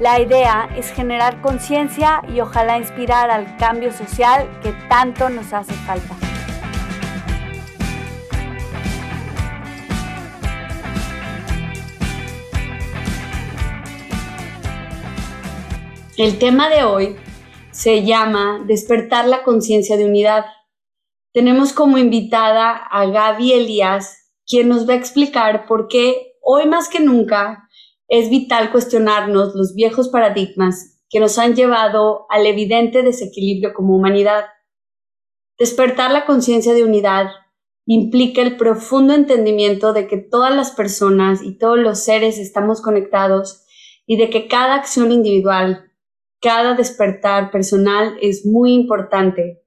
La idea es generar conciencia y ojalá inspirar al cambio social que tanto nos hace falta. El tema de hoy se llama Despertar la conciencia de unidad tenemos como invitada a Gaby Elías, quien nos va a explicar por qué hoy más que nunca es vital cuestionarnos los viejos paradigmas que nos han llevado al evidente desequilibrio como humanidad. Despertar la conciencia de unidad implica el profundo entendimiento de que todas las personas y todos los seres estamos conectados y de que cada acción individual, cada despertar personal es muy importante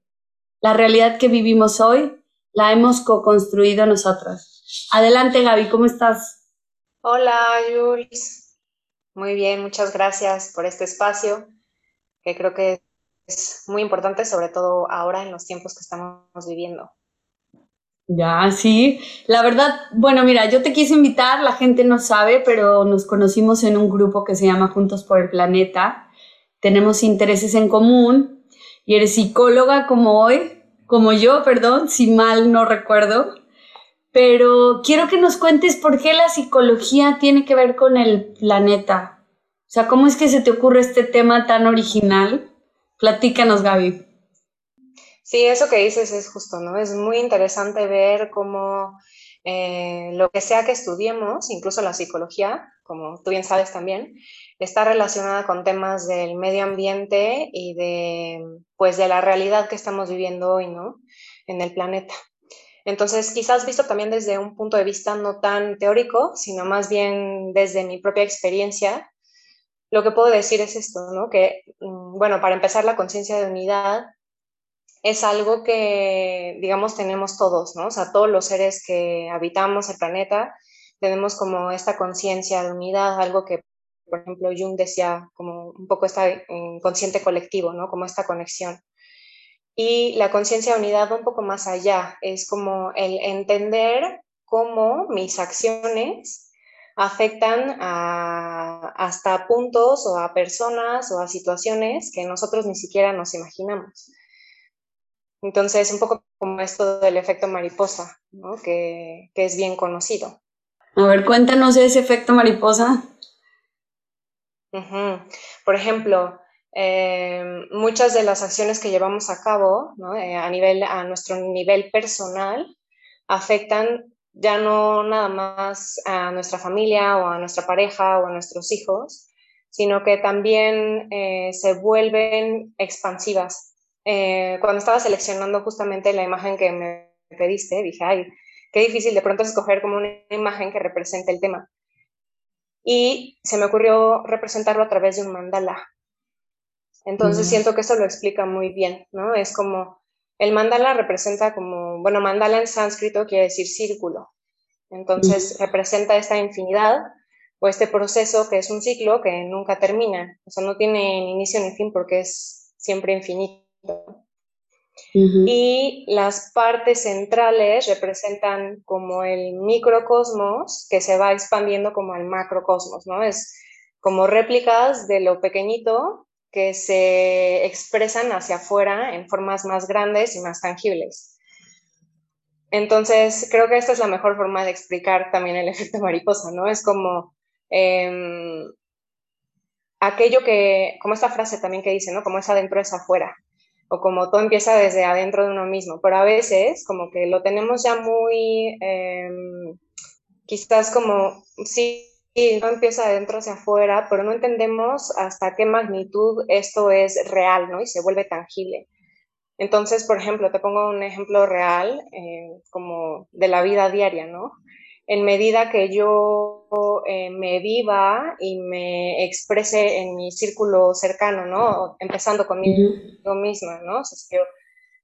la realidad que vivimos hoy la hemos co-construido nosotros. Adelante, Gaby, ¿cómo estás? Hola, Jules. Muy bien, muchas gracias por este espacio, que creo que es muy importante, sobre todo ahora en los tiempos que estamos viviendo. Ya, sí. La verdad, bueno, mira, yo te quise invitar, la gente no sabe, pero nos conocimos en un grupo que se llama Juntos por el Planeta. Tenemos intereses en común y eres psicóloga como hoy, como yo, perdón, si mal no recuerdo. Pero quiero que nos cuentes por qué la psicología tiene que ver con el planeta. O sea, ¿cómo es que se te ocurre este tema tan original? Platícanos, Gaby. Sí, eso que dices es justo, ¿no? Es muy interesante ver cómo eh, lo que sea que estudiemos, incluso la psicología, como tú bien sabes también, está relacionada con temas del medio ambiente y de, pues, de la realidad que estamos viviendo hoy, ¿no? En el planeta. Entonces, quizás visto también desde un punto de vista no tan teórico, sino más bien desde mi propia experiencia, lo que puedo decir es esto, ¿no? Que, mm, bueno, para empezar, la conciencia de unidad es algo que, digamos, tenemos todos, ¿no? O sea, todos los seres que habitamos el planeta tenemos como esta conciencia de unidad, algo que por ejemplo, Jung decía como un poco esta consciente colectivo, ¿no? Como esta conexión. Y la conciencia de unidad un poco más allá, es como el entender cómo mis acciones afectan a, hasta puntos o a personas o a situaciones que nosotros ni siquiera nos imaginamos. Entonces, un poco como esto del efecto mariposa, ¿no? que, que es bien conocido. A ver, cuéntanos ese efecto mariposa. Por ejemplo, em, muchas de las acciones que llevamos a cabo eh, a, nivel, a nuestro nivel personal afectan ya no nada más a nuestra familia o a nuestra pareja o a nuestros hijos, sino que también eh, se vuelven expansivas. Eh, cuando estaba seleccionando justamente la imagen que me pediste, dije, ay, qué difícil de pronto escoger como una imagen que represente el tema y se me ocurrió representarlo a través de un mandala. Entonces siento que eso lo explica muy bien, ¿no? Es como, el mandala representa como, bueno, mandala en sánscrito quiere decir círculo. Entonces representa esta infinidad o este proceso que es un ciclo que nunca termina, o sea, no tiene ni inicio ni fin porque es siempre infinito. Y las partes centrales representan como el microcosmos que se va expandiendo como el macrocosmos, ¿no? Es como réplicas de lo pequeñito que se expresan hacia afuera en formas más grandes y más tangibles. Entonces, creo que esta es la mejor forma de explicar también el efecto mariposa, ¿no? Es como em, aquello que, como esta frase también que dice, ¿no? Como es adentro es afuera. o como todo empieza desde adentro de uno mismo, pero a veces como que lo tenemos ya muy, em, quizás como, sí, no empieza adentro hacia afuera, pero no entendemos hasta qué magnitud esto es real, ¿no? Y se vuelve tangible. Entonces, por ejemplo, te pongo un ejemplo real, eh, como de la vida diaria, ¿no? En medida que yo eh, me viva y me exprese en mi círculo cercano, ¿no? Empezando conmigo misma, ¿no? O sea, yo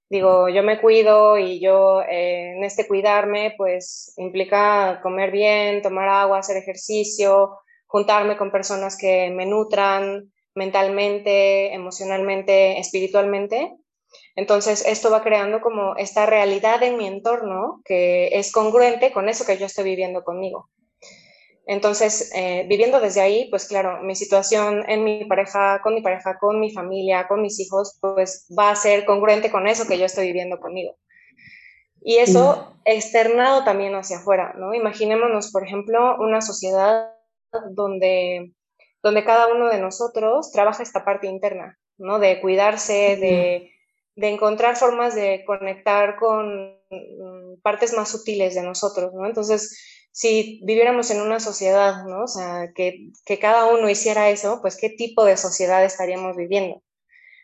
digo, yo me cuido y yo eh, en este cuidarme, pues implica comer bien, tomar agua, hacer ejercicio, juntarme con personas que me nutran mentalmente, emocionalmente, espiritualmente. Entonces, esto va creando como esta realidad en mi entorno que es congruente con eso que yo estoy viviendo conmigo. Entonces, eh, viviendo desde ahí, pues claro, mi situación en mi pareja, con mi pareja, con mi familia, con mis hijos, pues va a ser congruente con eso que yo estoy viviendo conmigo. Y eso externado también hacia afuera, ¿no? Imaginémonos, por ejemplo, una sociedad donde, donde cada uno de nosotros trabaja esta parte interna, ¿no? De cuidarse, de de encontrar formas de conectar con mm, partes más sutiles de nosotros, ¿no? Entonces, si viviéramos en una sociedad, ¿no? O sea, que, que, cada uno hiciera eso, pues ¿qué tipo de sociedad estaríamos viviendo?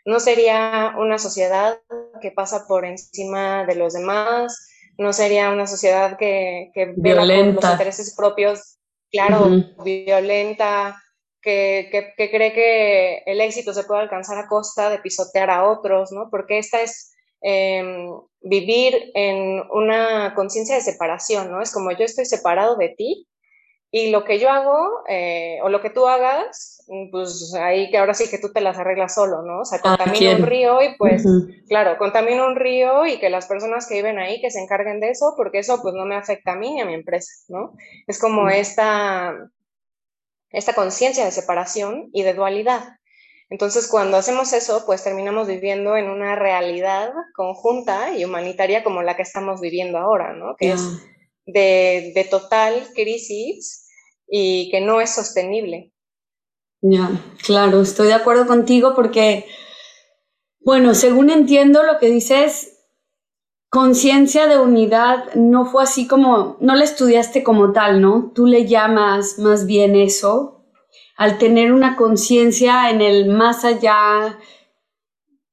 No sería una sociedad que pasa por encima de los demás, no sería una sociedad que, que violenta. por los intereses propios, claro, violenta, que, cree que el éxito se puede alcanzar a costa de pisotear a otros, ¿no? Porque esta es em, vivir en una conciencia de separación, ¿no? Es como yo estoy separado de ti y lo que yo hago eh, o lo que tú hagas, pues ahí que ahora sí que tú te las arreglas solo, ¿no? O sea, contamina un río y pues, claro, contamina un río y que las personas que viven ahí que se encarguen de eso, porque eso pues no me afecta a mí ni a mi empresa, ¿no? Es como esta esta conciencia de separación y de dualidad. Entonces, cuando hacemos eso, pues terminamos viviendo en una realidad conjunta y humanitaria como la que estamos viviendo ahora, ¿no? Que es de, total crisis y que no es sostenible. Ya, claro, estoy de acuerdo contigo porque, bueno, según entiendo lo que dices, conciencia de unidad no fue así como, no la estudiaste como tal, ¿no? Tú le llamas más bien eso, al tener una conciencia en el más allá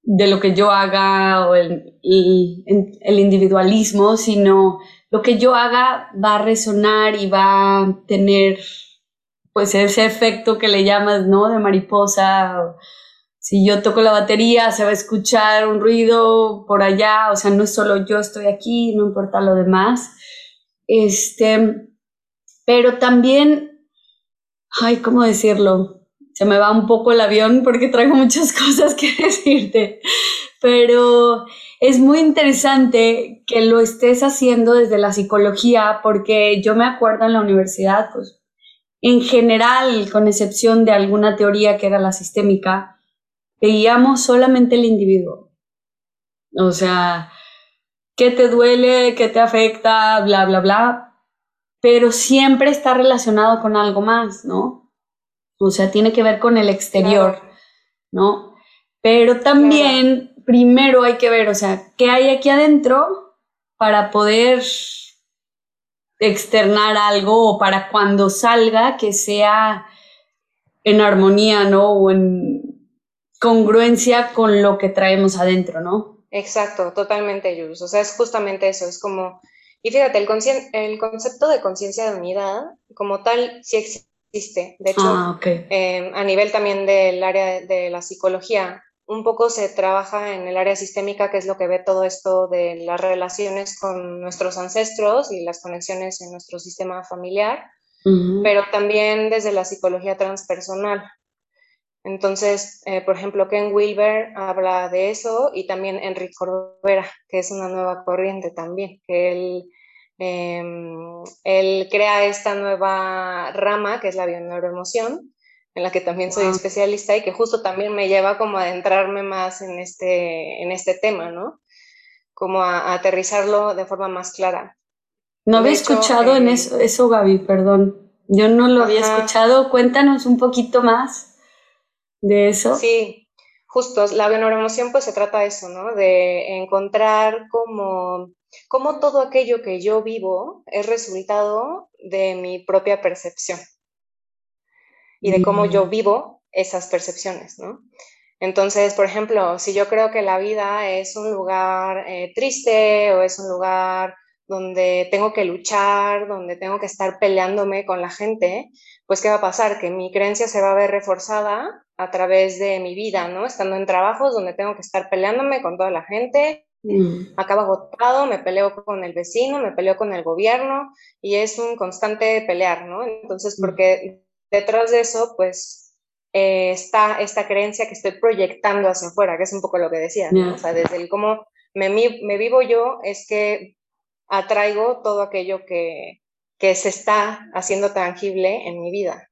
de lo que yo haga o el, el, individualismo, sino lo que yo haga va a resonar y va a tener pues ese efecto que le llamas, ¿no? De mariposa si yo toco la batería, se va a escuchar un ruido por allá, o sea, no es solo yo estoy aquí, no importa lo demás. Este, pero también, ay, ¿cómo decirlo? Se me va un poco el avión porque traigo muchas cosas que decirte, pero es muy interesante que lo estés haciendo desde la psicología porque yo me acuerdo en la universidad, pues, en general, con excepción de alguna teoría que era la sistémica, veíamos solamente el individuo. O sea, ¿qué te duele? ¿Qué te afecta? Bla, bla, bla. Pero siempre está relacionado con algo más, ¿no? O sea, tiene que ver con el exterior, ¿no? Pero también, primero hay que ver, o sea, ¿qué hay aquí adentro para poder externar algo o para cuando salga que sea en armonía, ¿no? O en, congruencia con lo que traemos adentro, ¿no? Exacto, totalmente, Jules. O sea, es justamente eso, es como, y fíjate, el, el concepto de conciencia de unidad como tal sí existe. De hecho, ah, em, a nivel también del área de la psicología, un poco se trabaja en el área sistémica, que es lo que ve todo esto de las relaciones con nuestros ancestros y las conexiones en nuestro sistema familiar, pero también desde la psicología transpersonal, entonces, eh, por ejemplo, Ken Wilber habla de eso y también Enrique Corbera, que es una nueva corriente también, que él, em, él crea esta nueva rama que es la bioneuroemoción, en la que también soy especialista y que justo también me lleva como a adentrarme más en este, en este tema, ¿no? Como a, aterrizarlo de forma más clara. No había escuchado en eh, eso, eso, Gaby, perdón. Yo no lo había escuchado. Cuéntanos un poquito más de eso? Sí, justo la bioneuroemoción pues se trata de eso, ¿no? De encontrar como, como todo aquello que yo vivo es resultado de mi propia percepción y de cómo yo mm. vivo esas percepciones, ¿no? Entonces, por ejemplo, si yo creo que la vida es un lugar eh, triste o es un lugar donde tengo que luchar, donde tengo que estar peleándome con la gente, pues ¿qué va a pasar? Que mi creencia se va a ver reforzada a través de mi vida, ¿no? Estando en trabajos donde tengo que estar peleándome con toda la gente, mm. acabo agotado, me peleo con el vecino, me peleo con el gobierno y es un constante pelear, ¿no? Entonces, mm. porque detrás de eso, pues eh, está esta creencia que estoy proyectando hacia afuera, que es un poco lo que decía, o sea, desde el cómo me, me, vivo yo es que atraigo todo aquello que, que se está haciendo tangible en mi vida.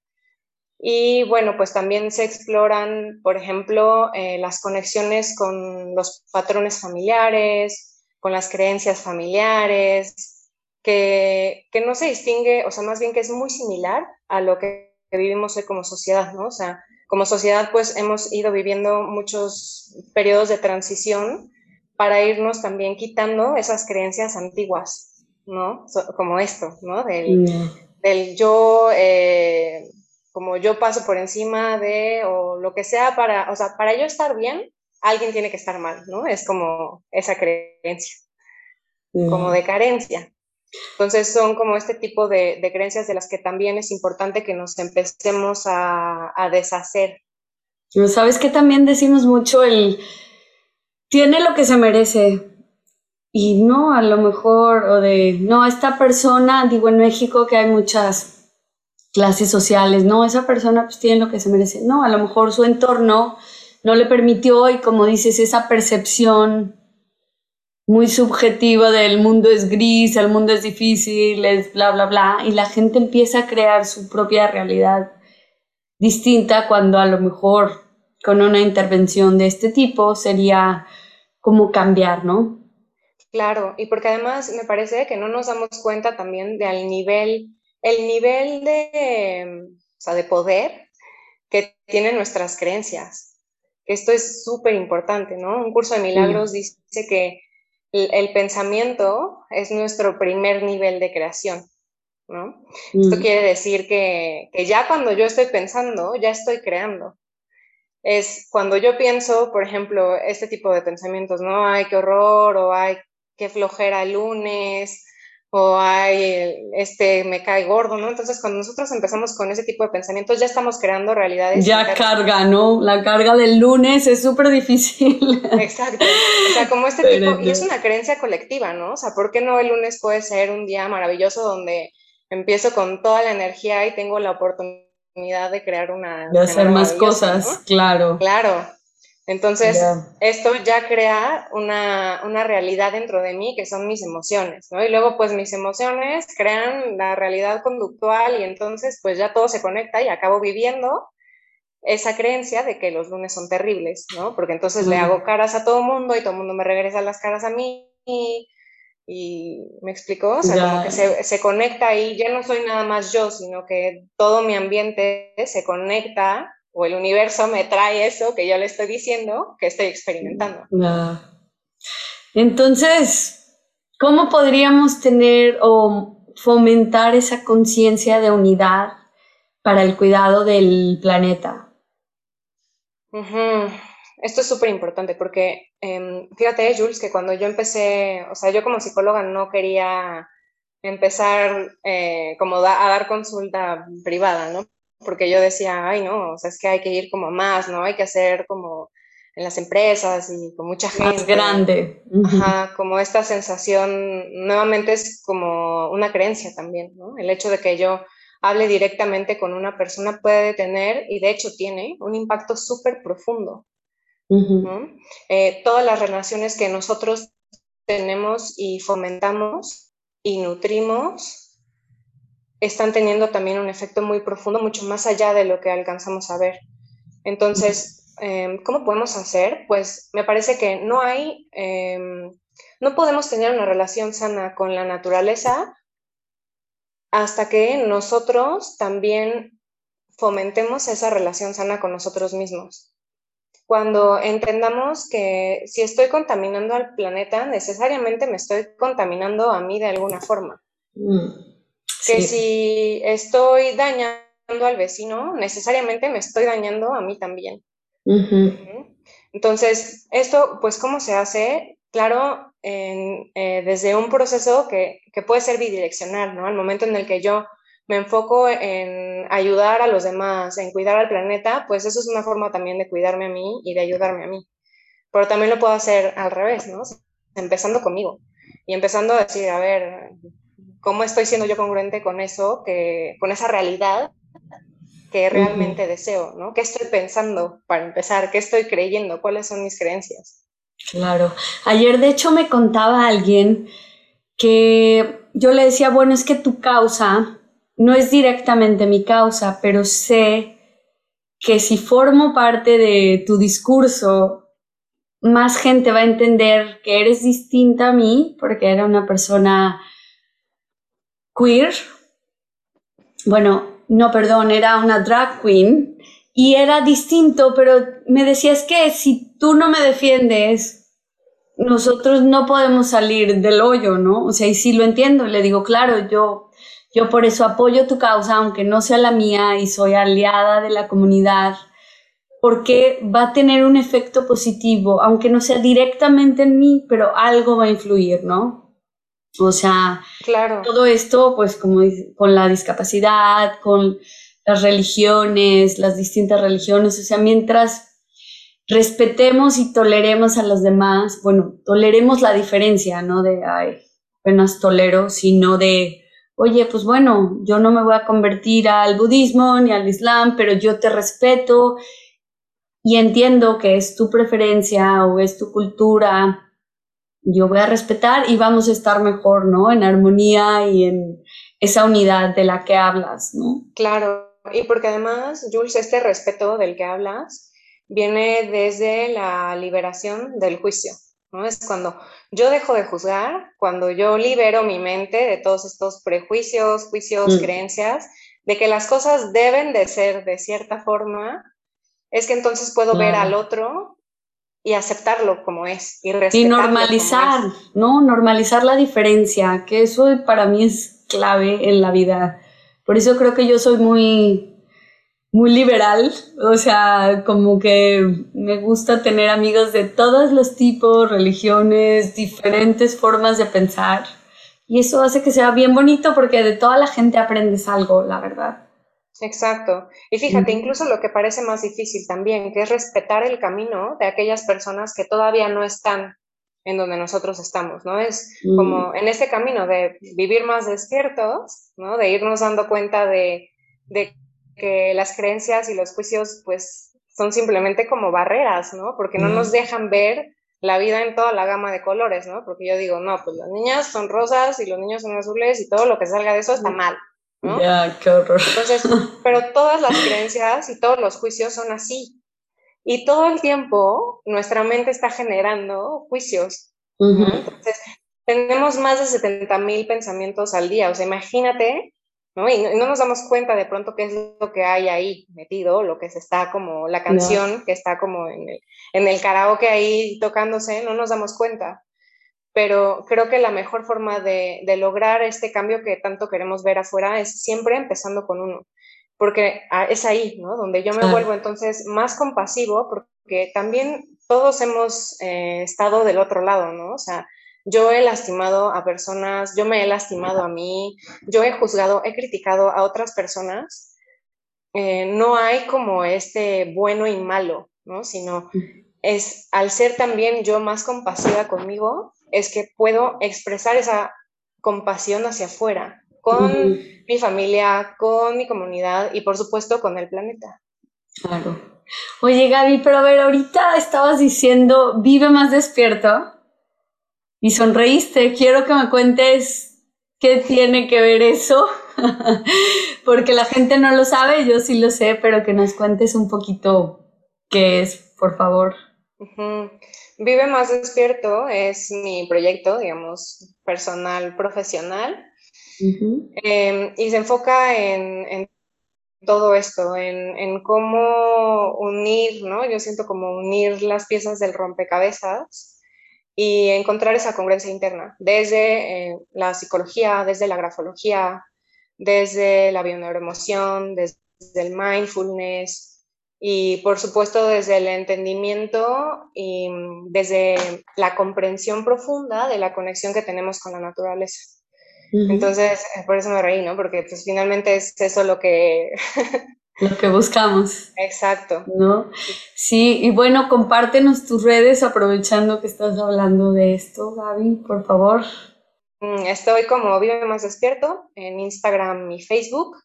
Y bueno, pues también se exploran, por ejemplo, eh, las conexiones con los patrones familiares, con las creencias familiares, que, que, no se distingue, o sea, más bien que es muy similar a lo que vivimos hoy como sociedad, ¿no? O sea, como sociedad pues hemos ido viviendo muchos periodos de transición para irnos también quitando esas creencias antiguas, ¿no? como esto, ¿no? Del, mm. del yo, eh, como yo paso por encima de, o lo que sea, para, o sea, para yo estar bien, alguien tiene que estar mal, ¿no? Es como esa creencia, como de carencia. Entonces son como este tipo de, creencias de las que también es importante que nos empecemos a, deshacer. Sabes que también decimos mucho el tiene lo que se merece y no a lo mejor o de no esta persona digo en México que hay muchas clases sociales no esa persona pues tiene lo que se merece no a lo mejor su entorno no le permitió y como dices esa percepción muy subjetiva del mundo es gris, el mundo es difícil, es bla, bla, bla, y la gente empieza a crear su propia realidad distinta cuando a lo mejor con una intervención de este tipo sería como cambiar, ¿no? Claro, y porque además me parece que no nos damos cuenta también del nivel, el nivel de, o sea, de poder que tienen nuestras creencias. Esto es súper importante, ¿no? Un curso de milagros dice que el pensamiento es nuestro primer nivel de creación, ¿no? Esto mm. quiere decir que, ya cuando yo estoy pensando, ya estoy creando. Es cuando yo pienso, por ejemplo, este tipo de pensamientos, ¿no? Ay, qué horror, o ay, qué flojera el lunes, o ay, este, me cae gordo, ¿no? Entonces, cuando nosotros empezamos con ese tipo de pensamientos, ya estamos creando realidades. Ya carga, ¿no? La carga del lunes es súper difícil. Exacto. O sea, como este tipo, y es una creencia colectiva, ¿no? O sea, ¿por qué no el lunes puede ser un día maravilloso donde empiezo con toda la energía y tengo la oportunidad de crear una... De hacer más cosas, claro. Claro. Entonces, esto ya crea una, una, realidad dentro de mí que son mis emociones, ¿no? Y luego, pues mis emociones crean la realidad conductual y entonces, pues ya todo se conecta y acabo viviendo esa creencia de que los lunes son terribles, ¿no? Porque entonces le hago caras a todo mundo y todo el mundo me regresa las caras a mí y, me explicó, o sea, como que se, se conecta ahí, ya no soy nada más yo, sino que todo mi ambiente se conecta o el universo me trae eso que yo le estoy diciendo que estoy experimentando. Entonces, ¿cómo podríamos tener o fomentar esa conciencia de unidad para el cuidado del planeta? Esto es súper importante porque em, fíjate, Jules, que cuando yo empecé, o sea, yo como psicóloga no quería empezar eh, como a dar consulta privada, ¿no? Porque yo decía, ay, no, o sea, es que hay que ir como más, ¿no? Hay que hacer como en las empresas y con mucha gente. Más grande. Ajá, como esta sensación, nuevamente es como una creencia también, ¿no? El hecho de que yo hable directamente con una persona puede tener, y de hecho tiene, un impacto súper profundo. Eh, todas las relaciones que nosotros tenemos y fomentamos y nutrimos están teniendo también un efecto muy profundo, mucho más allá de lo que alcanzamos a ver. Entonces, em, ¿cómo podemos hacer? Pues me parece que no hay, em, no podemos tener una relación sana con la naturaleza hasta que nosotros también fomentemos esa relación sana con nosotros mismos. cuando entendamos que si estoy contaminando al planeta, necesariamente me estoy contaminando a mí de alguna forma. Mm, que si estoy dañando al vecino, necesariamente me estoy dañando a mí también. Entonces, esto, pues, ¿cómo se hace? Claro, eh, desde un proceso que, que, puede ser bidireccional, ¿no? Al momento en el que yo me enfoco en ayudar a los demás, en cuidar al planeta, pues eso es una forma también de cuidarme a mí y de ayudarme a mí. Pero también lo puedo hacer al revés, ¿no? Empezando conmigo y empezando a decir, a ver, ¿cómo estoy siendo yo congruente con eso, que, con esa realidad que realmente deseo, ¿no? ¿Qué estoy pensando para empezar? ¿Qué estoy creyendo? ¿Cuáles son mis creencias? Claro. Ayer, de hecho, me contaba alguien que yo le decía, bueno, es que tu causa no es directamente mi causa, pero sé que si formo parte de tu discurso, más gente va a entender que eres distinta a mí, porque era una persona queer. Bueno, no, perdón, era una drag queen y era distinto, pero me decías que si tú no me defiendes, nosotros no podemos salir del hoyo, ¿no? O sea, y sí lo entiendo, le digo, claro, yo yo por eso apoyo tu causa, aunque no sea la mía y soy aliada de la comunidad, porque va a tener un efecto positivo, aunque no sea directamente en mí, pero algo va a influir, ¿no? O sea, claro. todo esto, pues como con la discapacidad, con las religiones, las distintas religiones, o sea, mientras respetemos y toleremos a los demás, bueno, toleremos la diferencia, no de, ay, apenas tolero, sino de oye, pues bueno, yo no me voy a convertir al budismo ni al islam, pero yo te respeto y entiendo que es tu preferencia o es tu cultura, yo voy a respetar y vamos a estar mejor, ¿no? En armonía y en esa unidad de la que hablas, ¿no? Claro, y porque además, Jules, este respeto del que hablas viene desde la liberación del juicio. ¿no? Es cuando yo dejo de juzgar, cuando yo libero mi mente de todos estos prejuicios, juicios, mm. creencias, de que las cosas deben de ser de cierta forma, es que entonces puedo ver al otro y aceptarlo como es y Y normalizar, ¿no? Normalizar la diferencia, que eso para mí es clave en la vida. Por eso creo que yo soy muy muy liberal, o sea, como que me gusta tener amigos de todos los tipos, religiones, diferentes formas de pensar. Y eso hace que sea bien bonito porque de toda la gente aprendes algo, la verdad. Exacto. Y fíjate, incluso lo que parece más difícil también, que es respetar el camino de aquellas personas que todavía no están en donde nosotros estamos, ¿no? Es como en este camino de vivir más despiertos, ¿no? De irnos dando cuenta de, de que las creencias y los juicios pues son simplemente como barreras, ¿no? Porque no nos dejan ver la vida en toda la gama de colores, ¿no? Porque yo digo, no, pues las niñas son rosas y los niños son azules y todo lo que salga de eso está mal, ¿no? Ya, qué horror. Entonces, pero todas las creencias y todos los juicios son así. Y todo el tiempo nuestra mente está generando juicios. Entonces, tenemos más de 70 mil pensamientos al día. O sea, imagínate ¿no? Y, no, nos damos cuenta de pronto qué es lo que hay ahí metido, lo que se está como, la canción que está como en el, en el karaoke ahí tocándose, no nos damos cuenta. Pero creo que la mejor forma de, de lograr este cambio que tanto queremos ver afuera es siempre empezando con uno, porque ah, es ahí, ¿no? Donde yo me vuelvo entonces más compasivo, porque también todos hemos eh, estado del otro lado, ¿no? O sea, yo he lastimado a personas, yo me he lastimado a mí, yo he juzgado, he criticado a otras personas. Eh, no hay como este bueno y malo, ¿no? Sino es al ser también yo más compasiva conmigo, es que puedo expresar esa compasión hacia afuera, con mi familia, con mi comunidad y por supuesto con el planeta. Claro. Oye Gaby, pero a ver, ahorita estabas diciendo, vive más despierto y sonreíste. Quiero que me cuentes qué tiene que ver eso, porque la gente no lo sabe, yo sí lo sé, pero que nos cuentes un poquito qué es, por favor. Vive más despierto es mi proyecto, digamos, personal, profesional, em, y se enfoca en, todo esto, en, cómo unir, ¿no? Yo siento como unir las piezas del rompecabezas y encontrar esa congruencia interna, desde eh, la psicología, desde la grafología, desde la bioneuroemoción, desde el mindfulness y por supuesto desde el entendimiento y desde la comprensión profunda de la conexión que tenemos con la naturaleza. Entonces, eh, por eso me reí, ¿no? Porque pues finalmente es eso lo que... lo que buscamos. Exacto. ¿No? Sí, y bueno, compártenos tus redes aprovechando que estás hablando de esto, Gaby, por favor. Mm, estoy como Vive Más Despierto en Instagram y Facebook,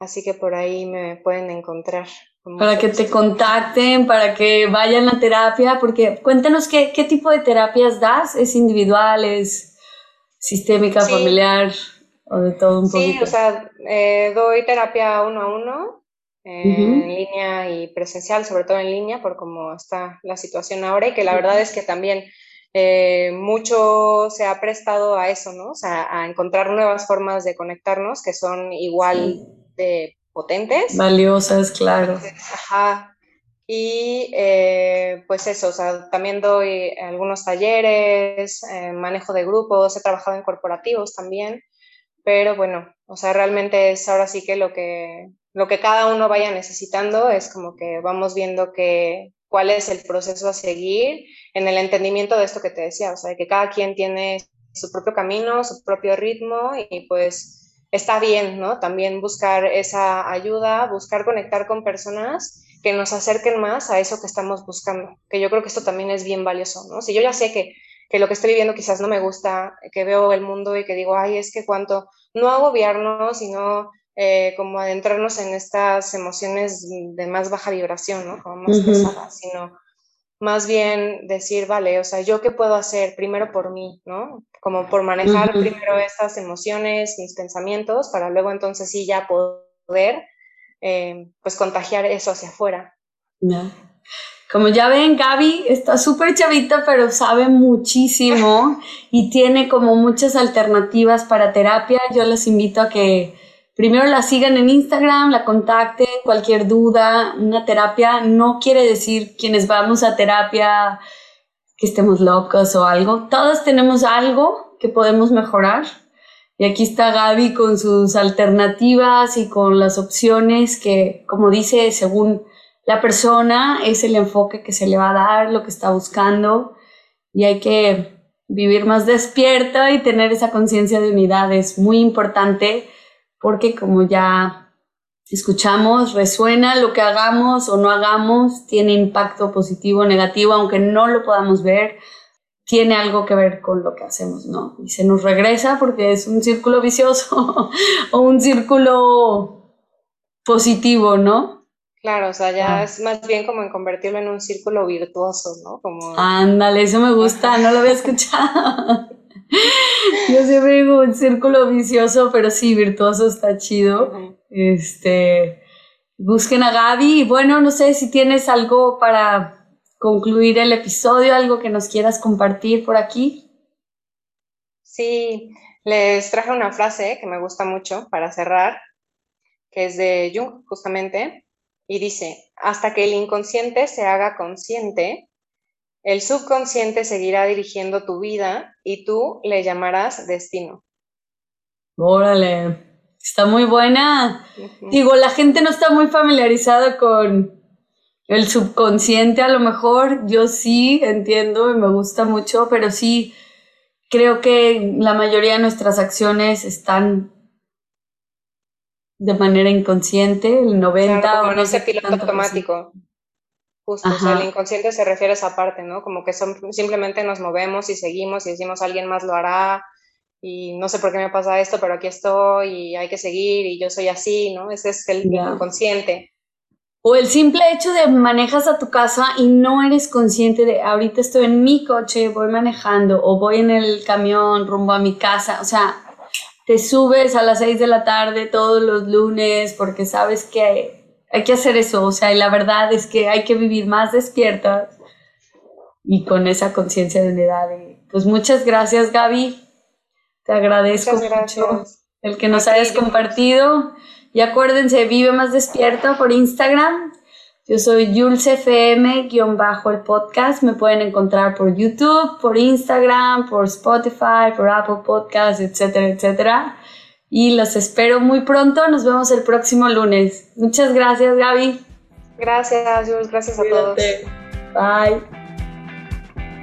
así que por ahí me pueden encontrar. Para que te contacten, para que vayan a terapia, porque cuéntanos qué, qué tipo de terapias das, ¿es individual, es sistémica, familiar o de todo un poquito? Sí, o sea, eh, doy terapia uno a uno, en línea y presencial, sobre todo en línea, por cómo está la situación ahora y que la verdad es que también eh, mucho se ha prestado a eso, ¿no? O sea, a encontrar nuevas formas de conectarnos que son igual de potentes. Valiosas, claro. Ajá. Y eh, pues eso, o sea, también doy algunos talleres, eh, manejo de grupos, he trabajado en corporativos también, pero bueno, o sea, realmente es ahora sí que lo que, lo que cada uno vaya necesitando es como que vamos viendo que, cuál es el proceso a seguir en el entendimiento de esto que te decía, o sea, que cada quien tiene su propio camino, su propio ritmo y pues está bien, ¿no? También buscar esa ayuda, buscar conectar con personas que nos acerquen más a eso que estamos buscando, que yo creo que esto también es bien valioso, ¿no? Si yo ya sé que, que lo que estoy viviendo quizás no me gusta, que veo el mundo y que digo, ay, es que cuánto, no agobiarnos, sino eh, como adentrarnos en estas emociones de más baja vibración, ¿no? Como más pesadas, sino más bien decir, vale, o sea, ¿yo qué puedo hacer primero por mí, ¿no? Como por manejar primero estas emociones, mis pensamientos, para luego entonces sí ya poder, eh, pues, contagiar eso hacia afuera. Como ya ven, Gaby está súper chavita, pero sabe muchísimo y tiene como muchas alternativas para terapia. Yo les invito a que primero la sigan en Instagram, la contacten, cualquier duda, una terapia no quiere decir quienes vamos a terapia que estemos locos o algo. Todos tenemos algo que podemos mejorar. Y aquí está Gaby con sus alternativas y con las opciones que, como dice, según la persona, es el enfoque que se le va a dar, lo que está buscando. Y hay que vivir más despierta y tener esa conciencia de unidad. Es muy importante porque como ya escuchamos, resuena lo que hagamos o no hagamos, tiene impacto positivo o negativo, aunque no lo podamos ver, tiene algo que ver con lo que hacemos, ¿no? Y se nos regresa porque es un círculo vicioso o un círculo positivo, ¿no? Claro, o sea, ya ah. es más bien como en convertirlo en un círculo virtuoso, ¿no? Como... Ándale, eso me gusta, no lo había escuchado. Yo siempre digo un círculo vicioso, pero sí, virtuoso está chido. Este, busquen a Gaby y bueno, no sé si tienes algo para concluir el episodio, algo que nos quieras compartir por aquí. Sí, les traje una frase que me gusta mucho para cerrar, que es de Jung, justamente, y dice, hasta que el inconsciente se haga consciente, el subconsciente seguirá dirigiendo tu vida y tú le llamarás destino. Órale, está muy buena. Digo, la gente no está muy familiarizada con el subconsciente, a lo mejor yo sí entiendo y me gusta mucho, pero sí creo que la mayoría de nuestras acciones están de manera inconsciente, el 90 o no sé piloto automático. Justo, o sea, el inconsciente se refiere a esa parte, ¿no? Como que son, simplemente nos movemos y seguimos y decimos alguien más lo hará y no sé por qué me pasa esto, pero aquí estoy y hay que seguir y yo soy así, ¿no? Ese es el inconsciente. O el simple hecho de manejas a tu casa y no eres consciente de ahorita estoy en mi coche, voy manejando o voy en el camión rumbo a mi casa, o sea, te subes a las 6 de la tarde todos los lunes porque sabes que hay que hacer eso, o sea, y la verdad es que hay que vivir más despiertas y con esa conciencia de unidad. Pues muchas gracias, Gaby. Te agradezco mucho el que nos hayas compartido Y acuérdense, vive más despierto por Instagram. Yo soy JulesFM-el podcast. Me pueden encontrar por YouTube, por Instagram, por Spotify, por Apple Podcasts, etcétera, etcétera. Y los espero muy pronto. Nos vemos el próximo lunes. Muchas gracias, Gaby. Gracias, Jules. Gracias a todos. Bye.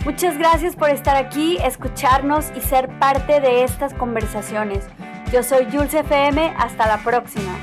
Muchas gracias por estar aquí, escucharnos y ser parte de estas conversaciones. Yo soy Jules FM. Hasta la próxima.